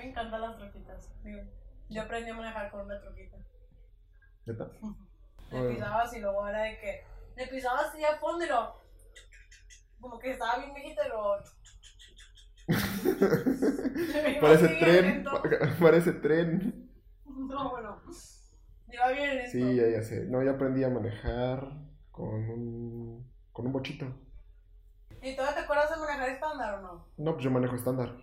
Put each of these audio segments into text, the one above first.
me encantan las troquitas. Digo, yo aprendí a manejar con una troquita. ¿Neta? Le Bueno. pisabas y luego era de que le pisabas así a fondo y lo. Como que estaba bien viejito y lo. Parece tren, parece tren. No, bueno. Iba bien lento. Sí, ya, ya sé. No, yo aprendí a manejar con un, con un bochito. ¿Y todavía te acuerdas de manejar estándar o no? No, pues yo manejo estándar.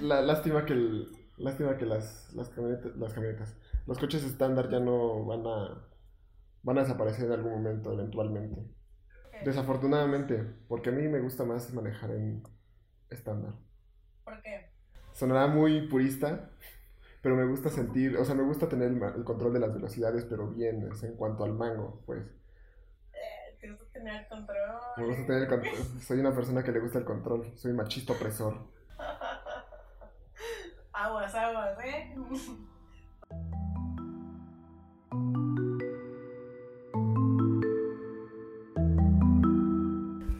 La, lástima que, el, lástima que las, las, camionetas, las camionetas, los coches estándar ya no van a, van a desaparecer en algún momento, eventualmente. Desafortunadamente, porque a mí me gusta más manejar en estándar. ¿Por qué? Sonará muy purista, pero me gusta sentir, o sea, me gusta tener el, control de las velocidades, pero bien, es en cuanto al mango, pues. Eh, te gusta tener el control. Me gusta tener el control. Soy una persona que le gusta el control, soy machista opresor. Aguas, aguas, ¿eh?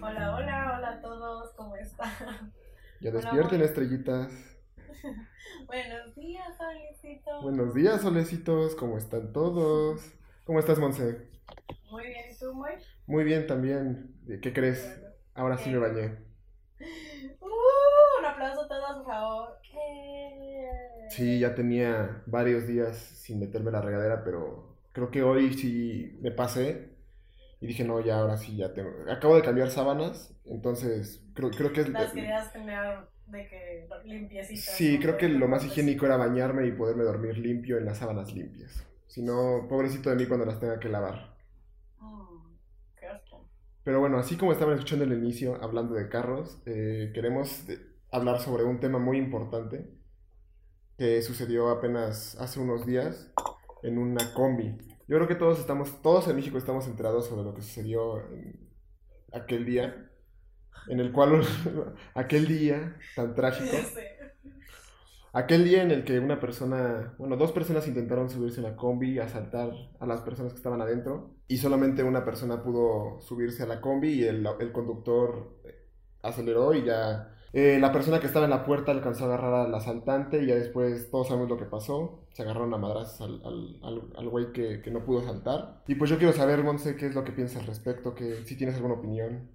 Hola, hola, hola a todos, ¿cómo están? Ya despierten, estrellitas. Buenos días, Solicito. Buenos días, solecitos, ¿cómo están todos? ¿Cómo estás, Monse? Muy bien, ¿y tú, muy? Muy bien también. ¿Qué crees? Ahora sí me bañé. Uh, un aplauso a todos, por favor. Sí, ya tenía varios días sin meterme la regadera, pero creo que hoy sí me pasé y dije, no, ya ahora sí, ya tengo. Acabo de cambiar sábanas, entonces creo, creo que es... Las querías tener de que limpiecitas. Sí, creo que lo más higiénico era bañarme y poderme dormir limpio en las sábanas limpias. Si no, pobrecito de mí cuando las tenga que lavar. Mm, qué asco. Pero bueno, así como estaban escuchando el inicio hablando de carros, eh, queremos hablar sobre un tema muy importante que sucedió apenas hace unos días en una combi. Yo creo que todos estamos, todos en México estamos enterados sobre lo que sucedió en aquel día, en el cual, aquel día tan trágico, aquel día en el que una persona, bueno, dos personas intentaron subirse a la combi asaltar a las personas que estaban adentro y solamente una persona pudo subirse a la combi y el, el conductor aceleró y ya eh, la persona que estaba en la puerta alcanzó a agarrar al asaltante y ya después todos sabemos lo que pasó. Se agarraron a madrazos al, al, al, al güey que, que no pudo saltar. Y pues yo quiero saber, Monse, qué es lo que piensas al respecto, que si tienes alguna opinión.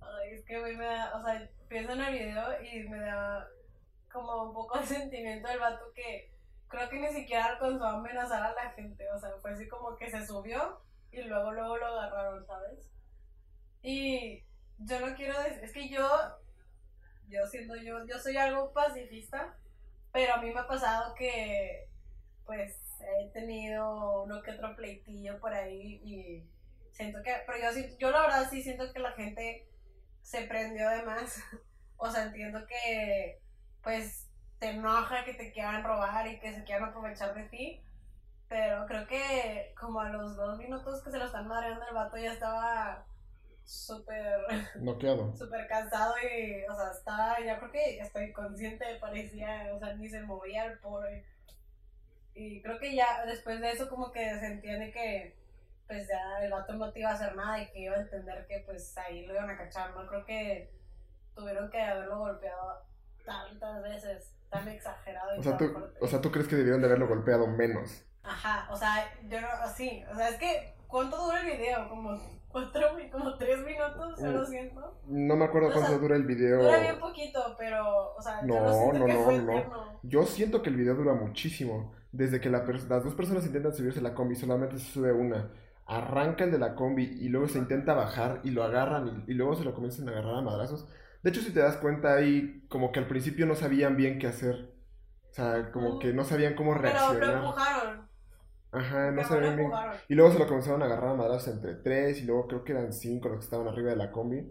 Ay, es que güey, me da, o sea, pienso en el video y me da como un poco de sentimiento del vato que creo que ni siquiera alcanzó a amenazar a la gente, o sea, fue así como que se subió y luego luego lo agarraron, ¿sabes? Y yo no quiero decir, es que yo, yo siendo yo, yo soy algo pacifista, pero a mí me ha pasado que pues he tenido uno que otro pleitillo por ahí y siento que, pero yo, yo la verdad sí siento que la gente se prendió de más. O sea, entiendo que pues te enoja que te quieran robar y que se quieran aprovechar de ti. Pero creo que como a los dos minutos que se lo están madreando el vato ya estaba súper Noqueado. súper cansado y, o sea, estaba, ya creo que estoy consciente, parecía, o sea, ni se movía el pobre. Y creo que ya después de eso como que se entiende que pues ya el vato no te iba a hacer nada y que iba a entender que pues ahí lo iban a cachar, ¿no? Creo que tuvieron que haberlo golpeado tantas veces, tan exagerado y O sea, tan tú, fuerte. o sea, ¿tú crees que debieron de haberlo golpeado menos? Ajá, o sea, yo no, así, o sea, es que, ¿cuánto dura el video? Como cuatro, como tres minutos, yo lo siento. No me acuerdo O sea, cuánto dura el video. Dura bien poquito, pero, o sea, yo No, no siento no, que no, fue no. eterno. Yo siento que el video dura muchísimo. Desde que la las dos personas intentan subirse la combi, solamente se sube una. Arranca el de la combi y luego se intenta bajar y lo agarran y, y luego se lo comienzan a agarrar a madrazos. De hecho, si te das cuenta ahí, como que al principio no sabían bien qué hacer. O sea, como que no sabían cómo Pero lo reaccionar. empujaron. Ajá, no lo sabían bien. Y luego se lo comenzaron a agarrar a madrazos entre tres y luego creo que eran cinco los que estaban arriba de la combi.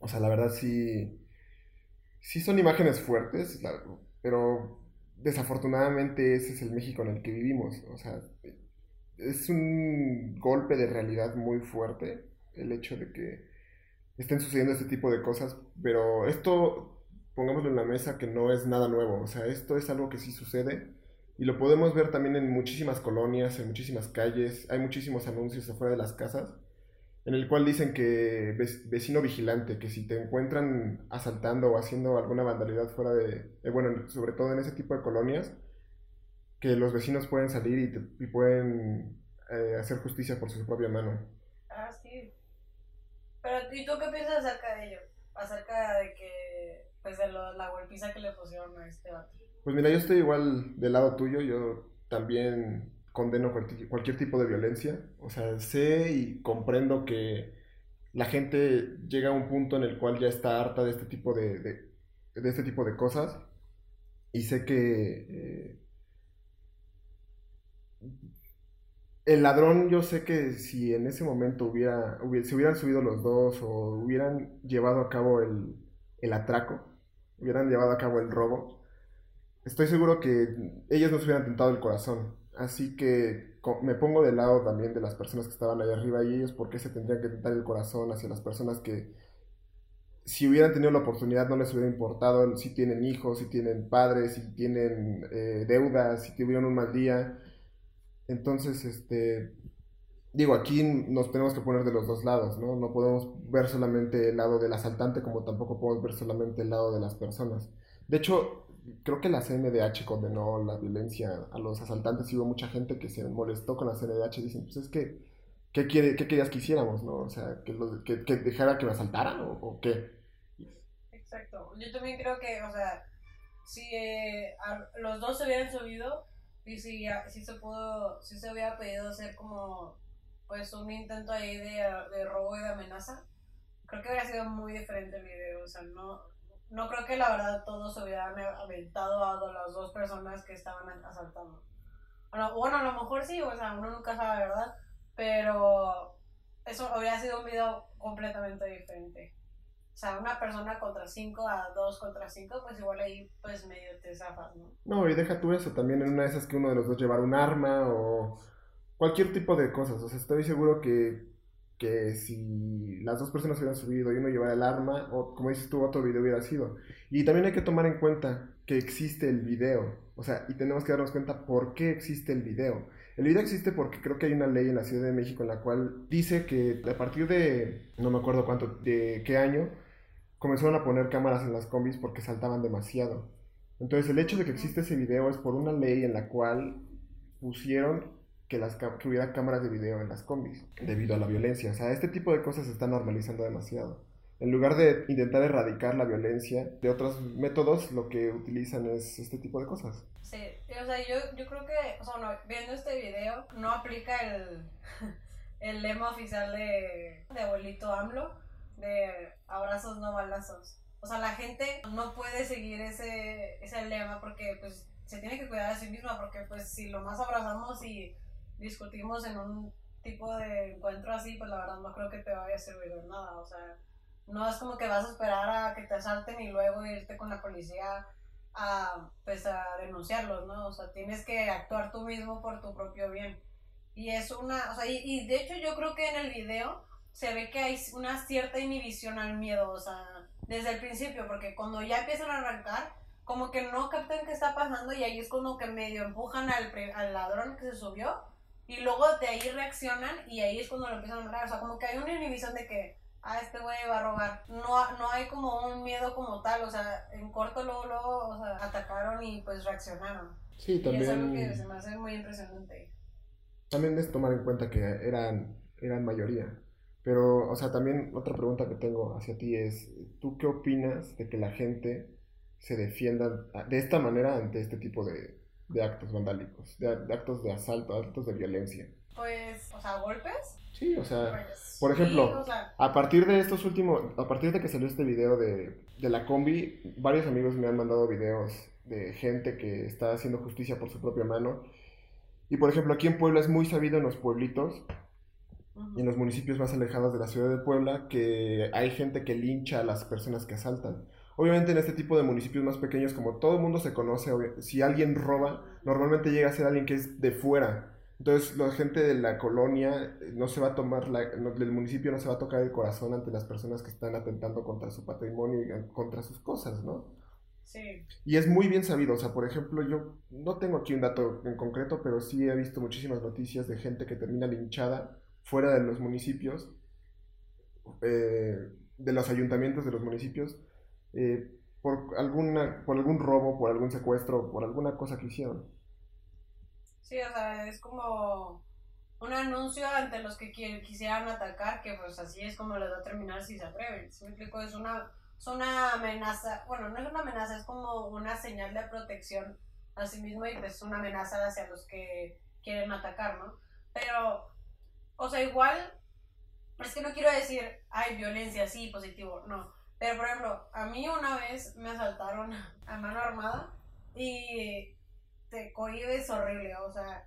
O sea, la verdad sí. Sí son imágenes fuertes, pero desafortunadamente ese es el México en el que vivimos. O sea, es un golpe de realidad muy fuerte el hecho de que estén sucediendo este tipo de cosas, pero esto, pongámoslo en la mesa, que no es nada nuevo. O sea, esto es algo que sí sucede y lo podemos ver también en muchísimas colonias, en muchísimas calles. Hay muchísimos anuncios afuera de las casas en el cual dicen que vecino vigilante, que si te encuentran asaltando o haciendo alguna vandalidad fuera de, eh, bueno, sobre todo en ese tipo de colonias, que los vecinos pueden salir y, pueden eh, hacer justicia por su propia mano. Ah, sí. Pero, ¿y tú qué piensas acerca de ello? Acerca de que, pues, de la golpiza que le pusieron a este vato. Pues mira, yo estoy igual del lado tuyo, yo también condeno cualquier tipo de violencia. O sea, sé y comprendo que la gente llega a un punto en el cual ya está harta de este tipo de, de, este tipo de cosas. Y sé que eh, el ladrón, yo sé que si en ese momento hubiera, se hubieran subido los dos o hubieran llevado a cabo el, el atraco, hubieran llevado a cabo el robo, estoy seguro que ellos no se hubieran tentado el corazón. Así que me pongo del lado también de las personas que estaban ahí arriba y ellos por qué se tendrían que tentar el corazón hacia las personas que si hubieran tenido la oportunidad no les hubiera importado si tienen hijos, si tienen padres, si tienen eh, deudas, si tuvieron un mal día. Entonces, este, digo, aquí nos tenemos que poner de los dos lados, ¿no? No podemos ver solamente el lado del asaltante como tampoco podemos ver solamente el lado de las personas. De hecho, creo que la CNDH condenó la violencia a los asaltantes y hubo mucha gente que se molestó con la CNDH dicen, pues es que, ¿qué, quiere, qué querías que hiciéramos, no? O sea, que, que, dejara que me asaltaran o, qué. Exacto. Yo también creo que, o sea, si eh, los dos se hubieran subido y si, si se pudo, si se hubiera pedido hacer como, pues, un intento ahí de, de robo y de amenaza, creo que hubiera sido muy diferente el video, o sea, no no creo que la verdad todos se hubieran aventado a las dos personas que estaban asaltando. Bueno, bueno, a lo mejor sí, o sea, uno nunca sabe, ¿verdad? Pero eso hubiera sido un video completamente diferente. O sea, una persona contra cinco a dos contra cinco, pues igual ahí pues medio te zafas, ¿no? No, y deja tú eso, también en una de esas que uno de los dos llevar un arma o cualquier tipo de cosas. O sea, estoy seguro que que si las dos personas hubieran subido y uno llevara el arma, o como dices tú, otro video hubiera sido. Y también hay que tomar en cuenta que existe el video, o sea, y tenemos que darnos cuenta por qué existe el video. El video existe porque creo que hay una ley en la Ciudad de México en la cual dice que a partir de, no me acuerdo cuánto, de qué año, comenzaron a poner cámaras en las combis porque saltaban demasiado. Entonces el hecho de que existe ese video es por una ley en la cual pusieron que, las, que hubiera cámaras de video en las combis debido a la violencia. O sea, este tipo de cosas se están normalizando demasiado. En lugar de intentar erradicar la violencia de otros métodos, lo que utilizan es este tipo de cosas. Sí, o sea, yo, yo creo que, o sea, viendo este video, no aplica el, el lema oficial de, de abuelito AMLO, de abrazos no balazos. O sea, la gente no puede seguir ese, ese lema porque, pues, se tiene que cuidar a sí misma porque, pues, si lo más abrazamos y discutimos en un tipo de encuentro así, pues la verdad no creo que te vaya a servir de nada. O sea, no es como que vas a esperar a que te asalten y luego irte con la policía a, pues, a denunciarlos, ¿no? O sea, tienes que actuar tú mismo por tu propio bien. Y es una, o sea, y, de hecho yo creo que en el video se ve que hay una cierta inhibición al miedo, o sea, desde el principio, porque cuando ya empiezan a arrancar, como que no captan qué está pasando y ahí es como que medio empujan al, al ladrón que se subió y luego de ahí reaccionan y ahí es cuando lo empiezan a matar. O sea, como que hay una inhibición de que, ah, este güey va a robar. No, no hay como un miedo como tal. O sea, en corto luego, luego o sea, atacaron y pues reaccionaron. Sí, también. Y es algo que se me hace muy impresionante. También es tomar en cuenta que eran, eran mayoría. Pero, o sea, también otra pregunta que tengo hacia ti es, ¿tú qué opinas de que la gente se defienda de esta manera ante este tipo de, de actos vandálicos, de, actos de asalto, actos de violencia. Pues, o sea, golpes. Sí, o sea, pues, por ejemplo, a partir de estos últimos, a partir de que salió este video de, de la combi, varios amigos me han mandado videos de gente que está haciendo justicia por su propia mano. Y por ejemplo, aquí en Puebla es muy sabido en los pueblitos y en los municipios más alejados de la ciudad de Puebla que hay gente que lincha a las personas que asaltan. Obviamente en este tipo de municipios más pequeños, como todo el mundo se conoce, si alguien roba, normalmente llega a ser alguien que es de fuera. Entonces la gente de la colonia eh, no se va a tomar, la, del municipio no se va a tocar el corazón ante las personas que están atentando contra su patrimonio y contra sus cosas, ¿no? Sí. Y es muy bien sabido, o sea, por ejemplo, yo no tengo aquí un dato en concreto, pero sí he visto muchísimas noticias de gente que termina linchada fuera de los municipios eh, de los ayuntamientos, de los municipios, eh, por, alguna, por algún robo, por algún secuestro, por alguna cosa que hicieron. Sí, o sea, es como un anuncio ante los que quisieran atacar, que pues así es como les va a terminar si se atreven. Si me explico, es una, es una amenaza, bueno, no es una amenaza, es como una señal de protección a sí mismo y pues una amenaza hacia los que quieren atacar, ¿no? Pero, o sea, igual, es que no quiero decir, hay violencia, sí, positivo, no. Pero, por ejemplo, a mí una vez me asaltaron a mano armada y te cohibes horrible, o sea,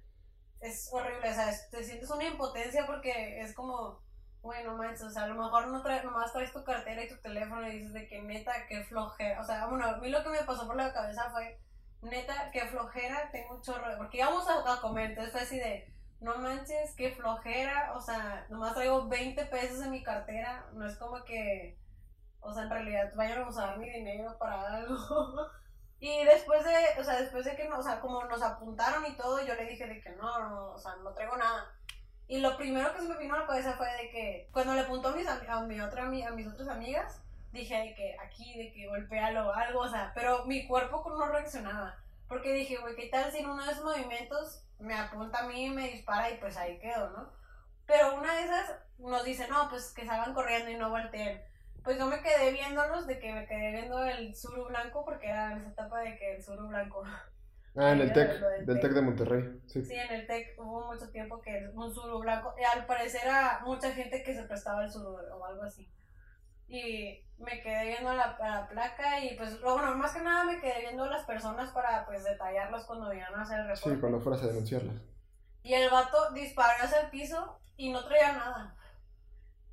es horrible, o sea, te sientes una impotencia porque es como, bueno, manches, o sea, a lo mejor no traes, nomás traes tu cartera y tu teléfono y dices de que neta, qué flojera, o sea, bueno, a mí lo que me pasó por la cabeza fue, neta, qué flojera, tengo un chorro, porque íbamos a, a comer, entonces fue así de, no manches, qué flojera, o sea, nomás traigo 20 pesos en mi cartera, no es como que, o sea, en realidad vayan a usar mi dinero para algo. Y después de, o sea, después de que, o sea, como nos apuntaron y todo, yo le dije de que no, no, o sea, no traigo nada. Y lo primero que se me vino a la cabeza fue de que, cuando le apuntó a mis, a mi otra, a mis otras amigas, dije de que aquí, de que golpealo algo, o sea, pero mi cuerpo no reaccionaba. Porque dije, güey, ¿qué tal si en uno de esos movimientos me apunta a mí me dispara y pues ahí quedo, ¿no? Pero una de esas nos dice, no, pues que salgan corriendo y no volteen pues yo me quedé viéndolos, de que me quedé viendo el suru blanco, porque era en esa etapa de que el suru blanco. Ah, en el TEC, del, TEC de Monterrey. Sí. sí, en el TEC hubo mucho tiempo que un suru blanco, y al parecer era mucha gente que se prestaba el suru o algo así. Y me quedé viendo la, la placa y pues, bueno, más que nada me quedé viendo las personas para pues detallarlas cuando vinieron a hacer el reporte. Sí, cuando fueras a denunciarlas. Y el vato disparó hacia el piso y no traía nada.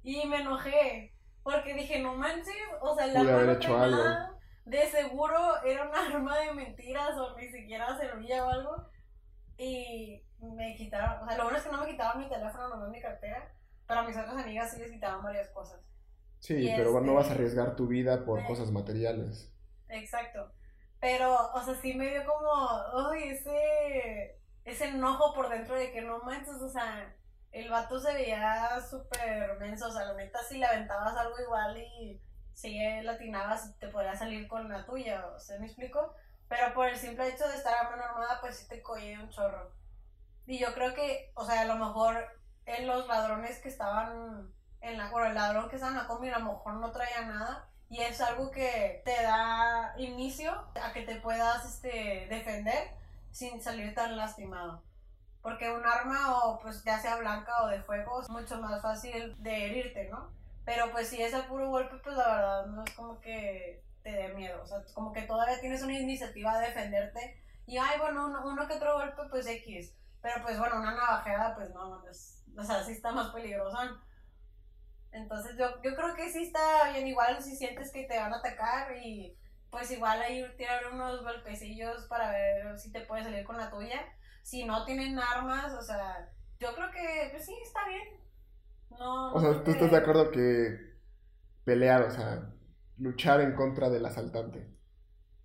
Y me enojé. Porque dije, no manches, o sea, la arma no de seguro era un arma de mentiras o ni siquiera servía o algo. Y me quitaron, o sea, lo bueno es que no me quitaron mi teléfono, no mi cartera, pero a mis otras amigas sí les quitaban varias cosas. Sí, pero no vas a este, arriesgar tu vida por cosas materiales. Exacto. Pero, o sea, sí me dio como, uy, ese, ese enojo por dentro de que no manches, o sea, el vato se veía súper menso, o sea, la neta si le aventabas algo igual y si latinabas te podía salir con la tuya, o sea, ¿me explico? Pero por el simple hecho de estar a mano armada, pues sí te coge un chorro. Y yo creo que, o sea, a lo mejor en los ladrones que estaban en la, bueno, el ladrón que estaba en la combi a lo mejor no traía nada y es algo que te da inicio a que te puedas este, defender sin salir tan lastimado. Porque un arma, o pues ya sea blanca o de fuego, es mucho más fácil de herirte, ¿no? Pero pues si es a puro golpe, pues la verdad no es como que te dé miedo. O sea, como que todavía tienes una iniciativa de defenderte. Y ay, bueno, uno, que otro golpe, pues X. Pero pues bueno, una navajeada, pues no, es, o sea, sí está más peligrosa. Entonces yo, yo creo que sí está bien, igual si sientes que te van a atacar y pues igual ahí tirar unos golpecillos para ver si te puedes salir con la tuya si no tienen armas, o sea, yo creo que pues sí, está bien. No, o sea, ¿tú estás de acuerdo que pelear, o sea, luchar en contra del asaltante?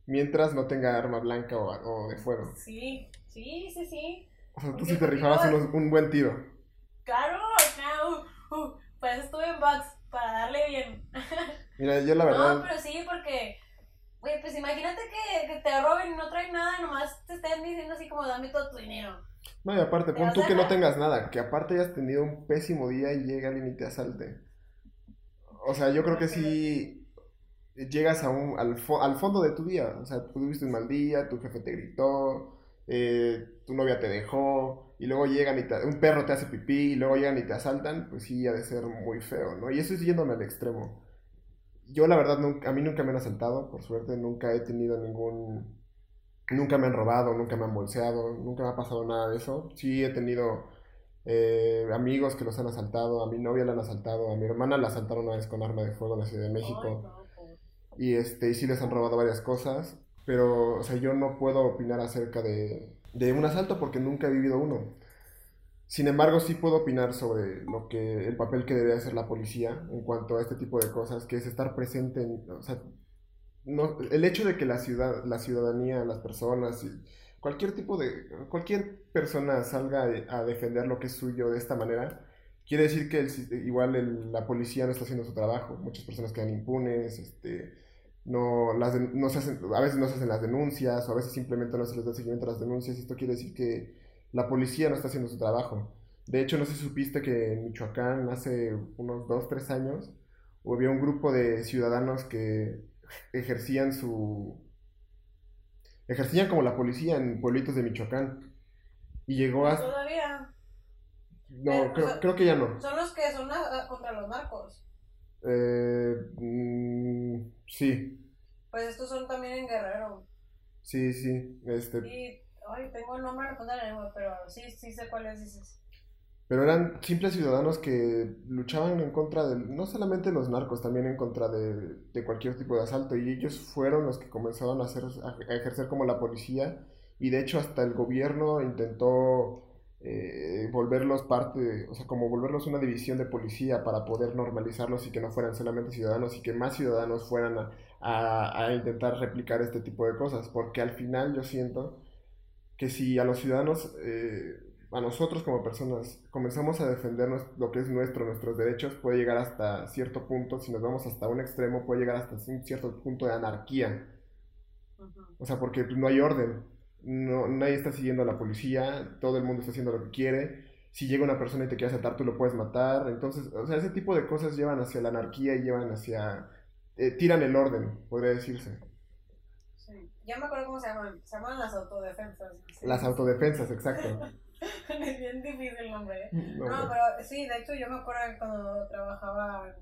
Mientras no tenga arma blanca o, de fuego. Sí, sí, sí, sí. O sea, tú sí te rifabas un buen tiro. Claro, no, uh, uh, pues estuve en box para darle bien. Mira, yo la verdad. No, pero sí, porque Güey, pues imagínate que, te roben y no traen nada, nomás te estén diciendo así como dame todo tu dinero. No, y aparte, pon tú que no tengas nada, que aparte hayas tenido un pésimo día y llega alguien y te asalte. O sea, yo creo que si llegas a un, al, al fondo de tu día, o sea, tú tuviste un mal día, tu jefe te gritó, eh, tu novia te dejó, y luego llegan y te, un perro te hace pipí, y luego llegan y te asaltan, pues sí, ha de ser muy feo, ¿no? Y eso es yéndome al extremo yo la verdad, nunca, a mí nunca me han asaltado, por suerte, nunca he tenido ningún... Nunca me han robado, nunca me han bolseado, nunca me ha pasado nada de eso. Sí he tenido eh, amigos que los han asaltado, a mi novia la han asaltado, a mi hermana la asaltaron una vez con arma de fuego en la Ciudad de México. Y, este, y sí les han robado varias cosas, pero o sea, yo no puedo opinar acerca de, de un asalto porque nunca he vivido uno. Sin embargo, sí puedo opinar sobre lo que el papel que debe hacer la policía en cuanto a este tipo de cosas, que es estar presente en, o sea, no, el hecho de que la ciudad, la ciudadanía, las personas, cualquier tipo de, cualquier persona salga a defender lo que es suyo de esta manera, quiere decir que el- igual el- la policía no está haciendo su trabajo. Muchas personas quedan impunes, este, no, las no se hacen, a veces no se hacen las denuncias, o a veces simplemente no se les da seguimiento a las denuncias. Esto quiere decir que la policía no está haciendo su trabajo. De hecho, no sé si supiste que en Michoacán hace unos dos, tres años había un grupo de ciudadanos que ejercían su... ejercían como la policía en pueblitos de Michoacán. Y llegó a... Todavía. No, Pero, creo, creo que ya no. Son los que son a- a- contra los narcos. Eh, mm, sí, Pues estos son también en Guerrero. sí, sí. Este, Y, ay, tengo el nombre en la de la lengua, pero sí, sí sé cuáles dices. pero eran simples ciudadanos que luchaban en contra de, no solamente los narcos, también en contra de, de cualquier tipo de asalto. Y ellos fueron los que comenzaron a, hacer, a ejercer como la policía. Y de hecho hasta el gobierno intentó eh, volverlos parte, o sea, como volverlos una división de policía para poder normalizarlos y que no fueran solamente ciudadanos y que más ciudadanos fueran a, a- a intentar replicar este tipo de cosas. Porque al final yo siento que si a los ciudadanos, eh, a nosotros como personas, comenzamos a defender lo que es nuestro, nuestros derechos, puede llegar hasta cierto punto, si nos vamos hasta un extremo, puede llegar hasta un cierto punto de anarquía. O sea, porque no hay orden. No, nadie está siguiendo a la policía, todo el mundo está haciendo lo que quiere. Si llega una persona y te quiere asaltar, tú lo puedes matar. Entonces, o sea, ese tipo de cosas llevan hacia la anarquía y llevan hacia... eh, tiran el orden, podría decirse. Ya me acuerdo cómo se llaman. Se llaman las autodefensas. Sí. Las autodefensas, exacto. es bien difícil el nombre, ¿eh? No, No, no. pero sí, de hecho yo me acuerdo que cuando trabajaba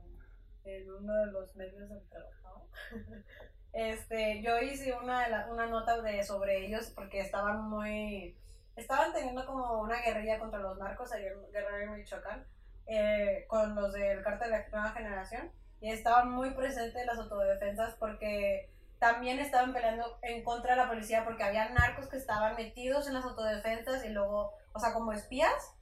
en, uno de los medios donde trabajaba, este, yo hice una, de la- una nota de, sobre ellos porque estaban muy, estaban teniendo como una guerrilla contra los narcos en Guerrero en Michoacán, eh, con los del cártel de la nueva generación, y estaban muy presentes las autodefensas porque también estaban peleando en contra de la policía porque había narcos que estaban metidos en las autodefensas y luego, o sea, como espías,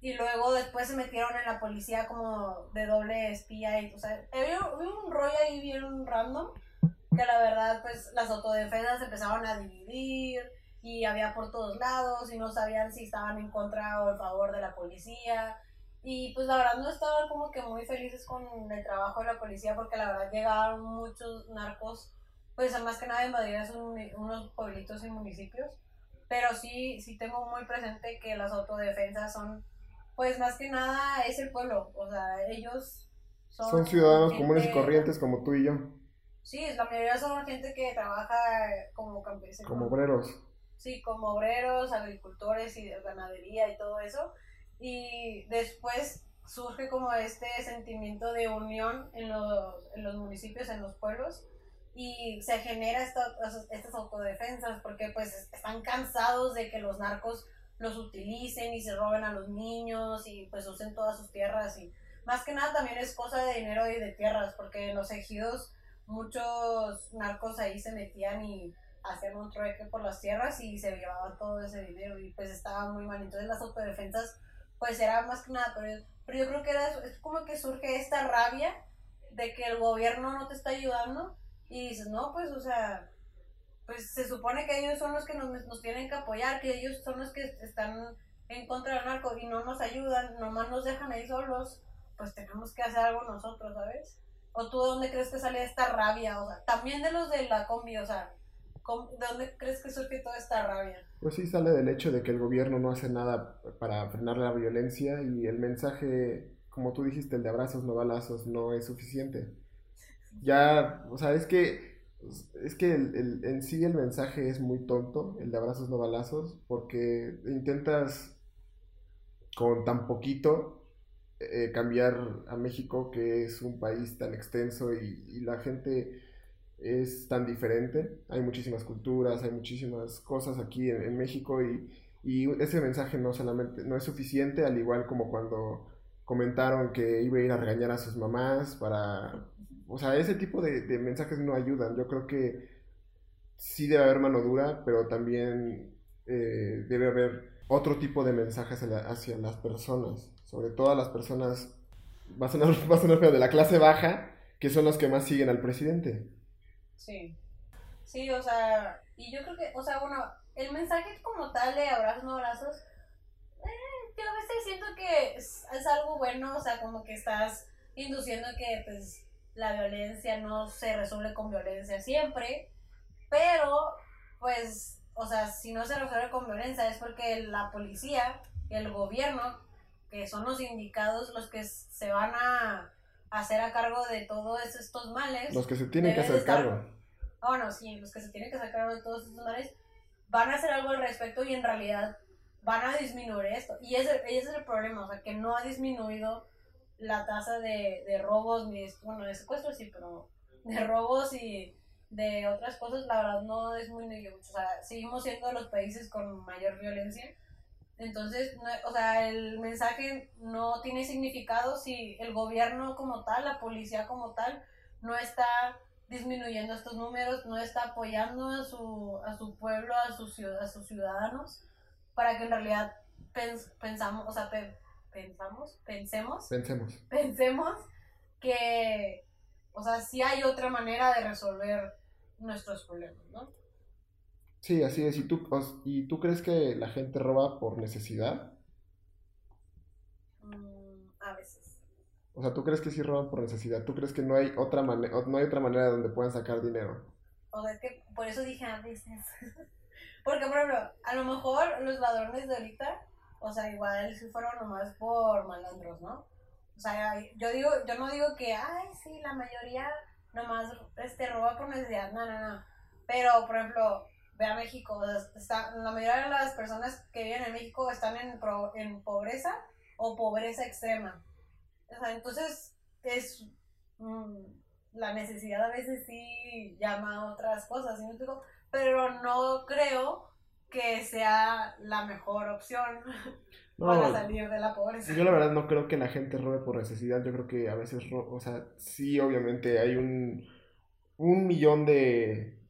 y luego después se metieron en la policía como de doble espía y, o sea, había, había un rollo ahí bien random que la verdad, pues las autodefensas empezaron a dividir y había por todos lados y no sabían si estaban en contra o en favor de la policía. Y pues la verdad no estaban como que muy felices con el trabajo de la policía porque la verdad llegaron muchos narcos, pues más que nada invadir esos muni- unos pueblitos y municipios. Pero sí, sí tengo muy presente que las autodefensas son, pues más que nada es el pueblo, o sea, ellos son... Son ciudadanos comunes y corrientes como tú y yo, Sí, la mayoría son gente que trabaja como campesinos. como obreros. Sí, como obreros, agricultores y de ganadería y todo eso. Y después surge como este sentimiento de unión en los, en los municipios, en los pueblos. Y se genera esta- estas autodefensas porque pues están cansados de que los narcos los utilicen y se roben a los niños y pues usen todas sus tierras. Y más que nada también es cosa de dinero y de tierras porque en los ejidos muchos narcos ahí se metían y hacían un trueque por las tierras y se llevaban todo ese dinero y pues estaba muy mal. Entonces las autodefensas pues era más que nada, pero, pero yo creo que era, es como que surge esta rabia de que el gobierno no te está ayudando y dices, no, pues o sea, pues se supone que ellos son los que nos, nos tienen que apoyar, que ellos son los que están en contra del narco y no nos ayudan, nomás nos dejan ahí solos, pues tenemos que hacer algo nosotros, ¿sabes? ¿O tú de dónde crees que sale esta rabia? O sea, también de los de la combi, o sea, ¿cómo- ¿de dónde crees que surge toda esta rabia? Pues sí sale del hecho de que el gobierno no hace nada para frenar la violencia y el mensaje, como tú dijiste, el de abrazos no balazos, no es suficiente. Ya, o sea, es que, es que el- el- en sí el mensaje es muy tonto, el de abrazos no balazos, porque intentas con tan poquito eh, cambiar a México, que es un país tan extenso y, y la gente es tan diferente. Hay muchísimas culturas, hay muchísimas cosas aquí en, en México y, y ese mensaje no solamente no es suficiente, al igual como cuando comentaron que iba a ir a regañar a sus mamás para... O sea, ese tipo de, mensajes no ayudan. Yo creo que sí debe haber mano dura, pero también eh, debe haber otro tipo de mensajes hacia, la- hacia las personas, sobre todo a las personas, va a sonar, va a de la clase baja, que son los que más siguen al presidente. Sí. Sí, o sea, y yo creo que, o sea, bueno, el mensaje como tal de abrazos no abrazos, eh, yo que siento que es algo bueno, o sea, como que estás induciendo que pues la violencia no se resuelve con violencia siempre, pero pues, o sea, si no se resuelve con violencia es porque la policía, el gobierno, que son los indicados los que se van a hacer a cargo de todos estos males. Los que se tienen que hacer cargo. Bueno, sí, los que se tienen que hacer cargo de todos estos males van a hacer algo al respecto y en realidad van a disminuir esto. Y ese, ese es el problema, o sea, que no ha disminuido la tasa de, de robos, ni, bueno, de secuestros sí, pero de robos y de otras cosas, la verdad no es muy negativo. O sea, seguimos siendo los países con mayor violencia. Entonces, o sea, el mensaje no tiene significado si el gobierno como tal, la policía como tal, no está disminuyendo estos números, no está apoyando a su, a su pueblo, a sus, a sus ciudadanos, para que en realidad pensamos, o sea, pensamos, pensemos, pensemos, pensemos que, o sea, sí hay otra manera de resolver nuestros problemas, ¿no? Sí, así es. ¿Y tú, ¿Y tú crees que la gente roba por necesidad? Mm, a veces. O sea, ¿tú crees que sí roban por necesidad? ¿Tú crees que no hay otra manera, no hay otra manera donde puedan sacar dinero? O sea, es que por eso dije a veces. Porque, por ejemplo, a lo mejor los ladrones de ahorita o sea, igual si fueron nomás por malandros, ¿no? O sea, yo digo, yo no digo que, ay, sí, la mayoría nomás este, roba por necesidad, no, no, no. Pero, por ejemplo, ve a México, la mayoría de las personas que viven en México están en, en pobreza o pobreza extrema. O sea, entonces es mm, la necesidad a veces sí llama a otras cosas, ¿sí? Pero no creo que sea la mejor opción para salir de la pobreza. Yo la verdad no creo que la gente robe por necesidad, yo creo que a veces, o sea, sí, obviamente hay un, un millón de,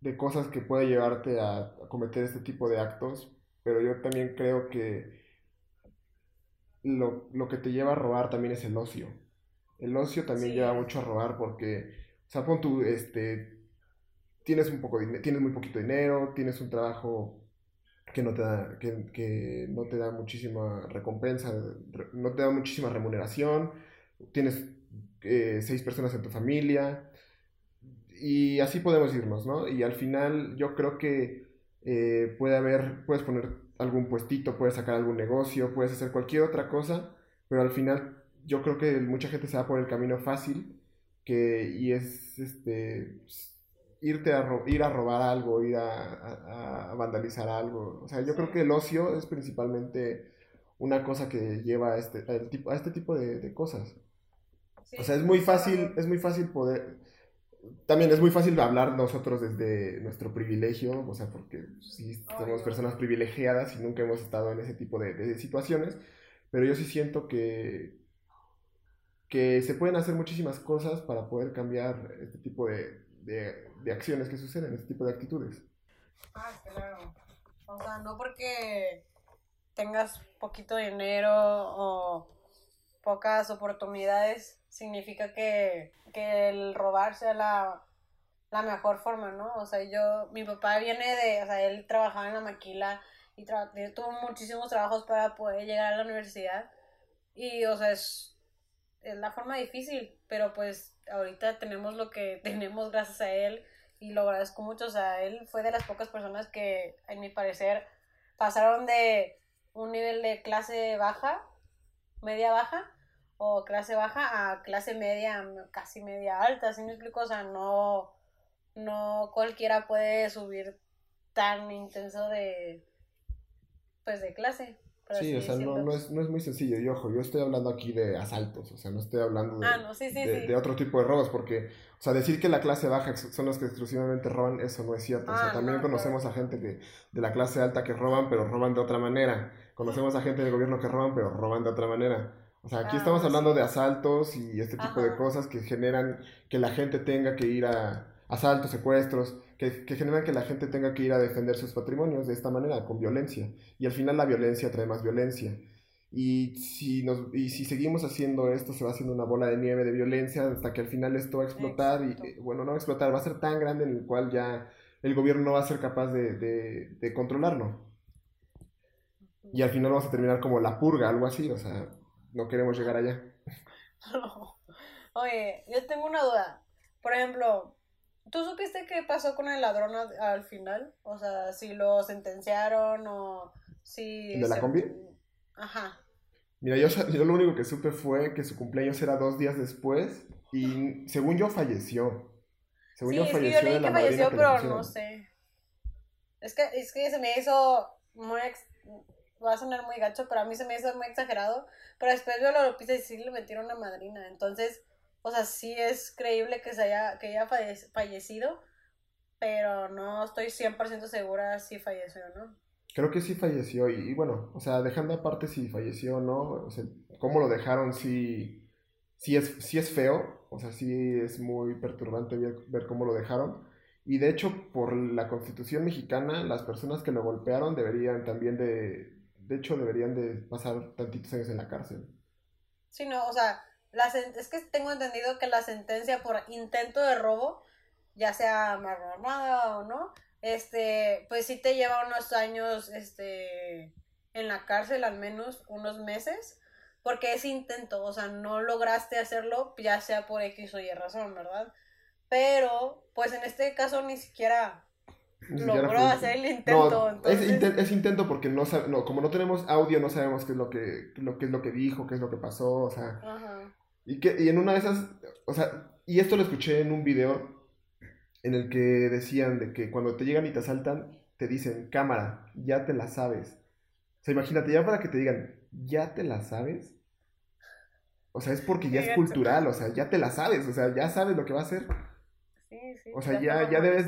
de cosas que puede llevarte a, cometer este tipo de actos, pero yo también creo que lo, lo, que te lleva a robar también es el ocio. El ocio también lleva mucho a robar porque, o sea, pon tu, este, tienes, un poco tienes muy poquito dinero, tienes un trabajo que no te da, que, no te da muchísima recompensa, no te da muchísima remuneración, tienes eh, seis personas en tu familia y así podemos irnos, ¿no? Y al final yo creo que eh, puede haber, puedes poner algún puestito, puedes sacar algún negocio, puedes hacer cualquier otra cosa, pero al final yo creo que mucha gente se va por el camino fácil que, y es este irte a ir a robar algo, ir a, vandalizar algo. O sea, yo creo que el ocio es principalmente una cosa que lleva a este, a tipo, a este tipo de, cosas. o sea, es muy fácil, es muy fácil poder... También es muy fácil hablar nosotros desde nuestro privilegio, o sea, porque sí somos personas privilegiadas y nunca hemos estado en ese tipo de, de situaciones, pero yo sí siento que, que se pueden hacer muchísimas cosas para poder cambiar este tipo de, de, acciones que suceden, este tipo de actitudes. Ah, claro. O sea, no porque tengas poquito dinero o pocas oportunidades, significa que, el robar sea la, mejor forma, ¿no? O sea, yo, mi papá viene de, o sea, él trabajaba en la maquila y tuvo muchísimos trabajos para poder llegar a la universidad. Y, o sea, es, es la forma difícil, pero pues ahorita tenemos lo que tenemos gracias a él y lo agradezco mucho. O sea, él fue de las pocas personas que, en mi parecer, pasaron de un nivel de clase baja, media baja, o clase baja a clase media, casi media alta, ¿sí me explico? O sea, no, no cualquiera puede subir tan intenso de, pues, de clase sí, o sea, no, no, es, no es muy sencillo. Y ojo, yo estoy hablando aquí de asaltos, o sea, no estoy hablando de, ah, de, otro tipo de robos, porque, o sea, decir que la clase baja son los que exclusivamente roban, eso no es cierto. o sea, ah, también conocemos a gente que, de la clase alta que roban, pero roban de otra manera. Conocemos a gente del gobierno que roban, pero roban de otra manera. O sea, aquí ah, estamos hablando de asaltos y este tipo de cosas que generan que la gente tenga que ir a asaltos, secuestros, que, que, generan que la gente tenga que ir a defender sus patrimonios de esta manera, con violencia. Y al final la violencia trae más violencia. Y si, nos, y si seguimos haciendo esto, se va haciendo una bola de nieve de violencia hasta que al final esto va a explotar. Y bueno, no va a explotar, va a ser tan grande en el cual ya el gobierno no va a ser capaz de, de, de controlarlo. Y al final vamos a terminar como la purga, algo así, o sea, no queremos llegar allá. No. Oye, yo tengo una duda. Por ejemplo, ¿tú supiste qué pasó con el ladrón al, al final? O sea, si lo sentenciaron o si... ¿El de la se- combi? Ajá. Mira, yo, yo lo único que supe fue que su cumpleaños era dos días después y según yo falleció. Según Sí, yo es que yo leí la que falleció, pero no sé. Es que, es que se me hizo muy... ex- Va a sonar muy gacho, pero a mí se me hizo muy exagerado. Pero después veo la noticia y sí le metieron una madrina. Entonces, o sea, sí es creíble que, se haya, que haya falle- fallecido, pero no estoy 100% segura si falleció o no. Creo que sí falleció y, y bueno, o sea, dejando aparte si falleció o no, o sea, cómo lo dejaron sí, sí es, sí es feo, o sea, sí es muy perturbante ver, ver cómo lo dejaron. Y de hecho, por la Constitución mexicana, las personas que lo golpearon deberían también de, de hecho, deberían de pasar tantitos años en la cárcel. Sí, no, o sea, la es que tengo entendido que la sentencia por intento de robo, ya sea mano armada o no, este, pues sí te lleva unos años, este, en la cárcel, al menos unos meses, porque es intento, o sea, no lograste hacerlo, ya sea por X o Y razón, ¿verdad? Pero, pues en este caso ni siquiera Ni logró hacer el intento, No, es, entonces... inten- es intento porque no, no, como no tenemos audio, no sabemos qué es lo que, lo, qué es lo que dijo, qué es lo que pasó, o sea, Ajá. Y, que, y en una de esas, o sea, y esto lo escuché en un video en el que decían de que cuando te llegan y te asaltan, te dicen, cámara, ya te la sabes. O sea, imagínate, ya para que te digan, ya te la sabes. O sea, es porque ya es cultural, o sea, ya te la sabes, o sea, ya sabes lo que va a hacer. Sí, sí, O sea, ya, ya debes...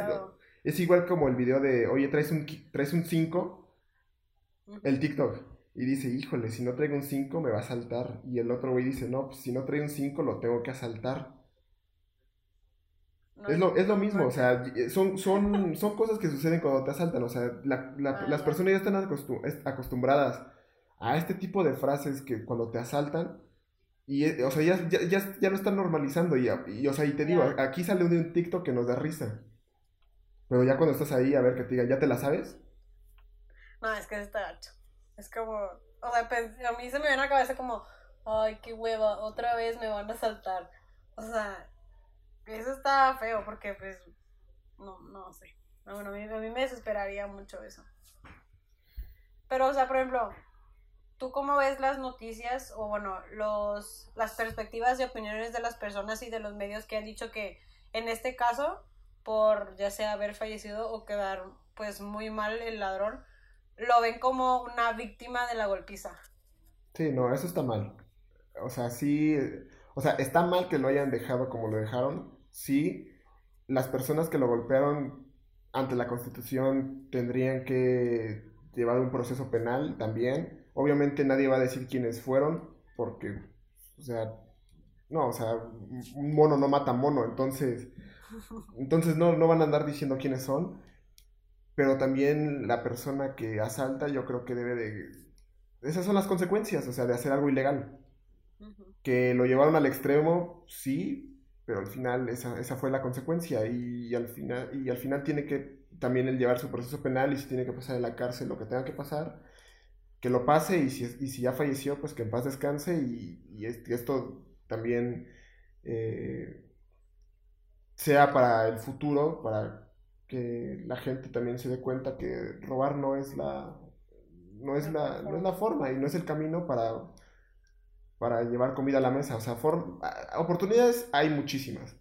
Es igual como el video de, oye, traes un, qui- traes un 5, Ujú. el TikTok, y dice, híjole, si no traigo un 5 me va a asaltar. Y el otro güey dice, no, pues si no traigo un 5 lo tengo que asaltar. No, Es lo, es lo mismo, o sea, y- son, son, son cosas que suceden cuando te asaltan, o sea, la- la- Ah, las personas ya están acostum- es- acostumbradas a este tipo de frases que cuando te asaltan, y, eh, o sea, ya, ya, ya, ya lo están normalizando, y, y, o sea, y te digo, aquí sale un, un TikTok que nos da risa, pero ya cuando estás ahí, a ver que te digan, ¿ya te la sabes? No, es que está gacho. Es como, o sea, pens- a mí se me viene a la cabeza como, ay, qué hueva, otra vez me van a saltar. O sea, eso está feo porque pues, no, no sé. No, bueno, a mí, a mí me desesperaría mucho eso. Pero, o sea, por ejemplo, ¿tú cómo ves las noticias o bueno, los, las perspectivas y opiniones de las personas y de los medios que han dicho que en este caso, por ya sea haber fallecido o quedar pues muy mal el ladrón, lo ven como una víctima de la golpiza. Sí, no, eso está mal. O sea, sí, o sea, está mal que lo hayan dejado como lo dejaron. Sí, las personas que lo golpearon ante la Constitución tendrían que llevar un proceso penal también. Obviamente nadie va a decir quiénes fueron, porque, o sea, no, o sea, un mono no mata mono, entonces, entonces no, no van a andar diciendo quiénes son. Pero también la persona que asalta, yo creo que debe de esas son las consecuencias, o sea, de hacer algo ilegal. Que lo llevaron al extremo, sí, pero al final esa, esa fue la consecuencia y, al final, y al final tiene que también él llevar su proceso penal y si tiene que pasar en la cárcel lo que tenga que pasar, que lo pase y si, y si ya falleció, pues que en paz descanse y, y es- y esto también eh, sea para el futuro, para que la gente también se dé cuenta que robar no es la, no es la, no es la forma y no es el camino para, para llevar comida a la mesa. O sea, form- oportunidades hay muchísimas.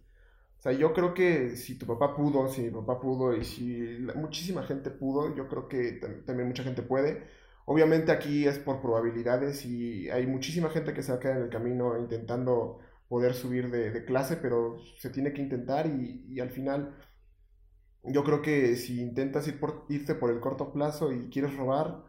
O sea, yo creo que si tu papá pudo, si mi papá pudo y si muchísima gente pudo, yo creo que tam- también mucha gente puede. Obviamente aquí es por probabilidades y hay muchísima gente que se va a quedar en el camino intentando poder subir de, de clase, pero se tiene que intentar y, y al final yo creo que si intentas ir por, irte por el corto plazo y quieres robar,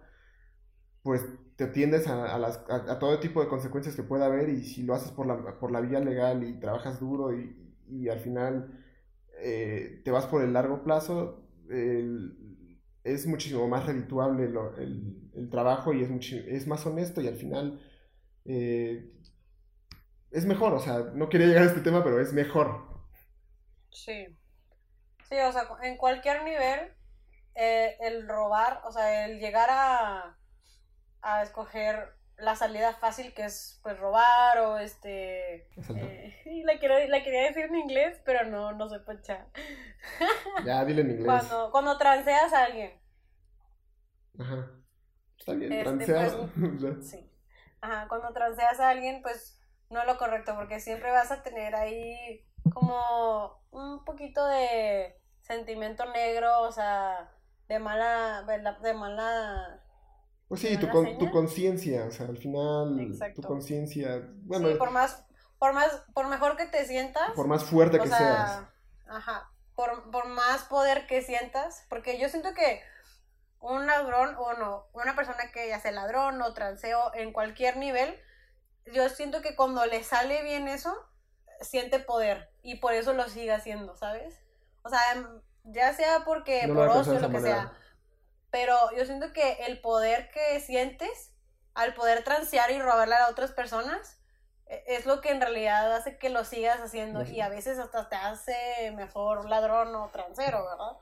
pues te tiendes a, a las, a, a todo tipo de consecuencias que pueda haber y si lo haces por la, por la vía legal y trabajas duro y, y al final eh, te vas por el largo plazo, es muchísimo más redituable el, el trabajo y es, muchi- es más honesto y al final eh, es mejor, o sea, no quería llegar a este tema, pero es mejor. Sí. Sí, o sea, en cualquier nivel, eh, el robar, o sea, el llegar a, a escoger la salida fácil que es pues robar o este eh, y la, quiero, la quería decir en inglés pero no no sé poncha Ya, dile en inglés. cuando cuando transeas a alguien Ajá. Está bien, Este, transear. pues, sí ajá cuando transeas a alguien pues no es lo correcto porque siempre vas a tener ahí como un poquito de sentimiento negro o sea de mala de mala Pues sí, ¿Te tu, con- tu conciencia, o sea, al final, Exacto. tu conciencia, bueno, sí, por más, por más, por mejor que te sientas, por más fuerte que sea, seas. ajá, por, por más poder que sientas, porque yo siento que un ladrón o no, una persona que ya sea ladrón o transeo en cualquier nivel, yo siento que cuando le sale bien eso, siente poder y por eso lo sigue haciendo, ¿sabes? O sea, ya sea porque No por ocio, esa lo que manera. sea, pero yo siento que el poder que sientes al poder transear y robarle a otras personas e- es lo que en realidad hace que lo sigas haciendo y a veces hasta te hace mejor ladrón o transero, ¿verdad?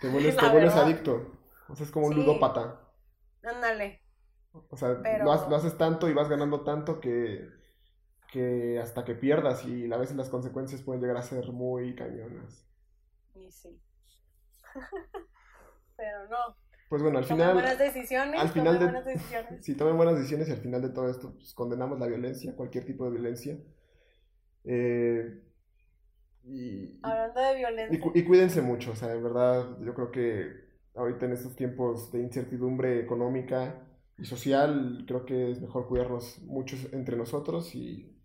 Te vuelves, te adicto. O sea, es como un Sí. ludópata. Ándale. O sea, Pero- lo, lo haces tanto y vas ganando tanto que, que hasta que pierdas y a veces las consecuencias pueden llegar a ser muy cañonas. Y sí. Pero no. Pues bueno, al Tomen final, buenas decisiones. al final tomen de- buenas decisiones. si tomen buenas decisiones y al final de todo esto, pues, condenamos la violencia, cualquier tipo de violencia. Eh, y, y- Hablando de y violencia. cu- y cuídense mucho, o sea, en verdad, yo creo que ahorita en estos tiempos de incertidumbre económica y social, creo que es mejor cuidarnos mucho entre nosotros y,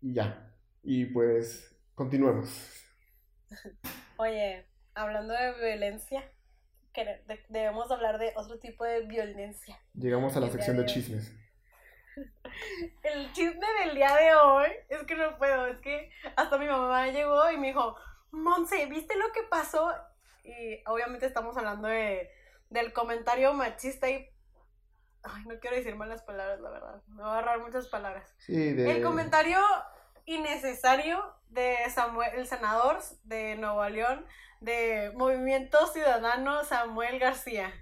y ya. Y pues, continuemos. Oye, hablando de violencia, que debemos hablar de otro tipo de violencia. Llegamos a la sección de chismes. El chisme del día de hoy es que no puedo, es que hasta mi mamá llegó y me dijo, Monse, ¿viste lo que pasó? Y obviamente estamos hablando de, del comentario machista y... Ay, no quiero decir malas palabras, la verdad. Me va a agarrar muchas palabras. Sí, de... El comentario innecesario de Samuel, el senador de Nuevo León, de Movimiento Ciudadano Samuel García.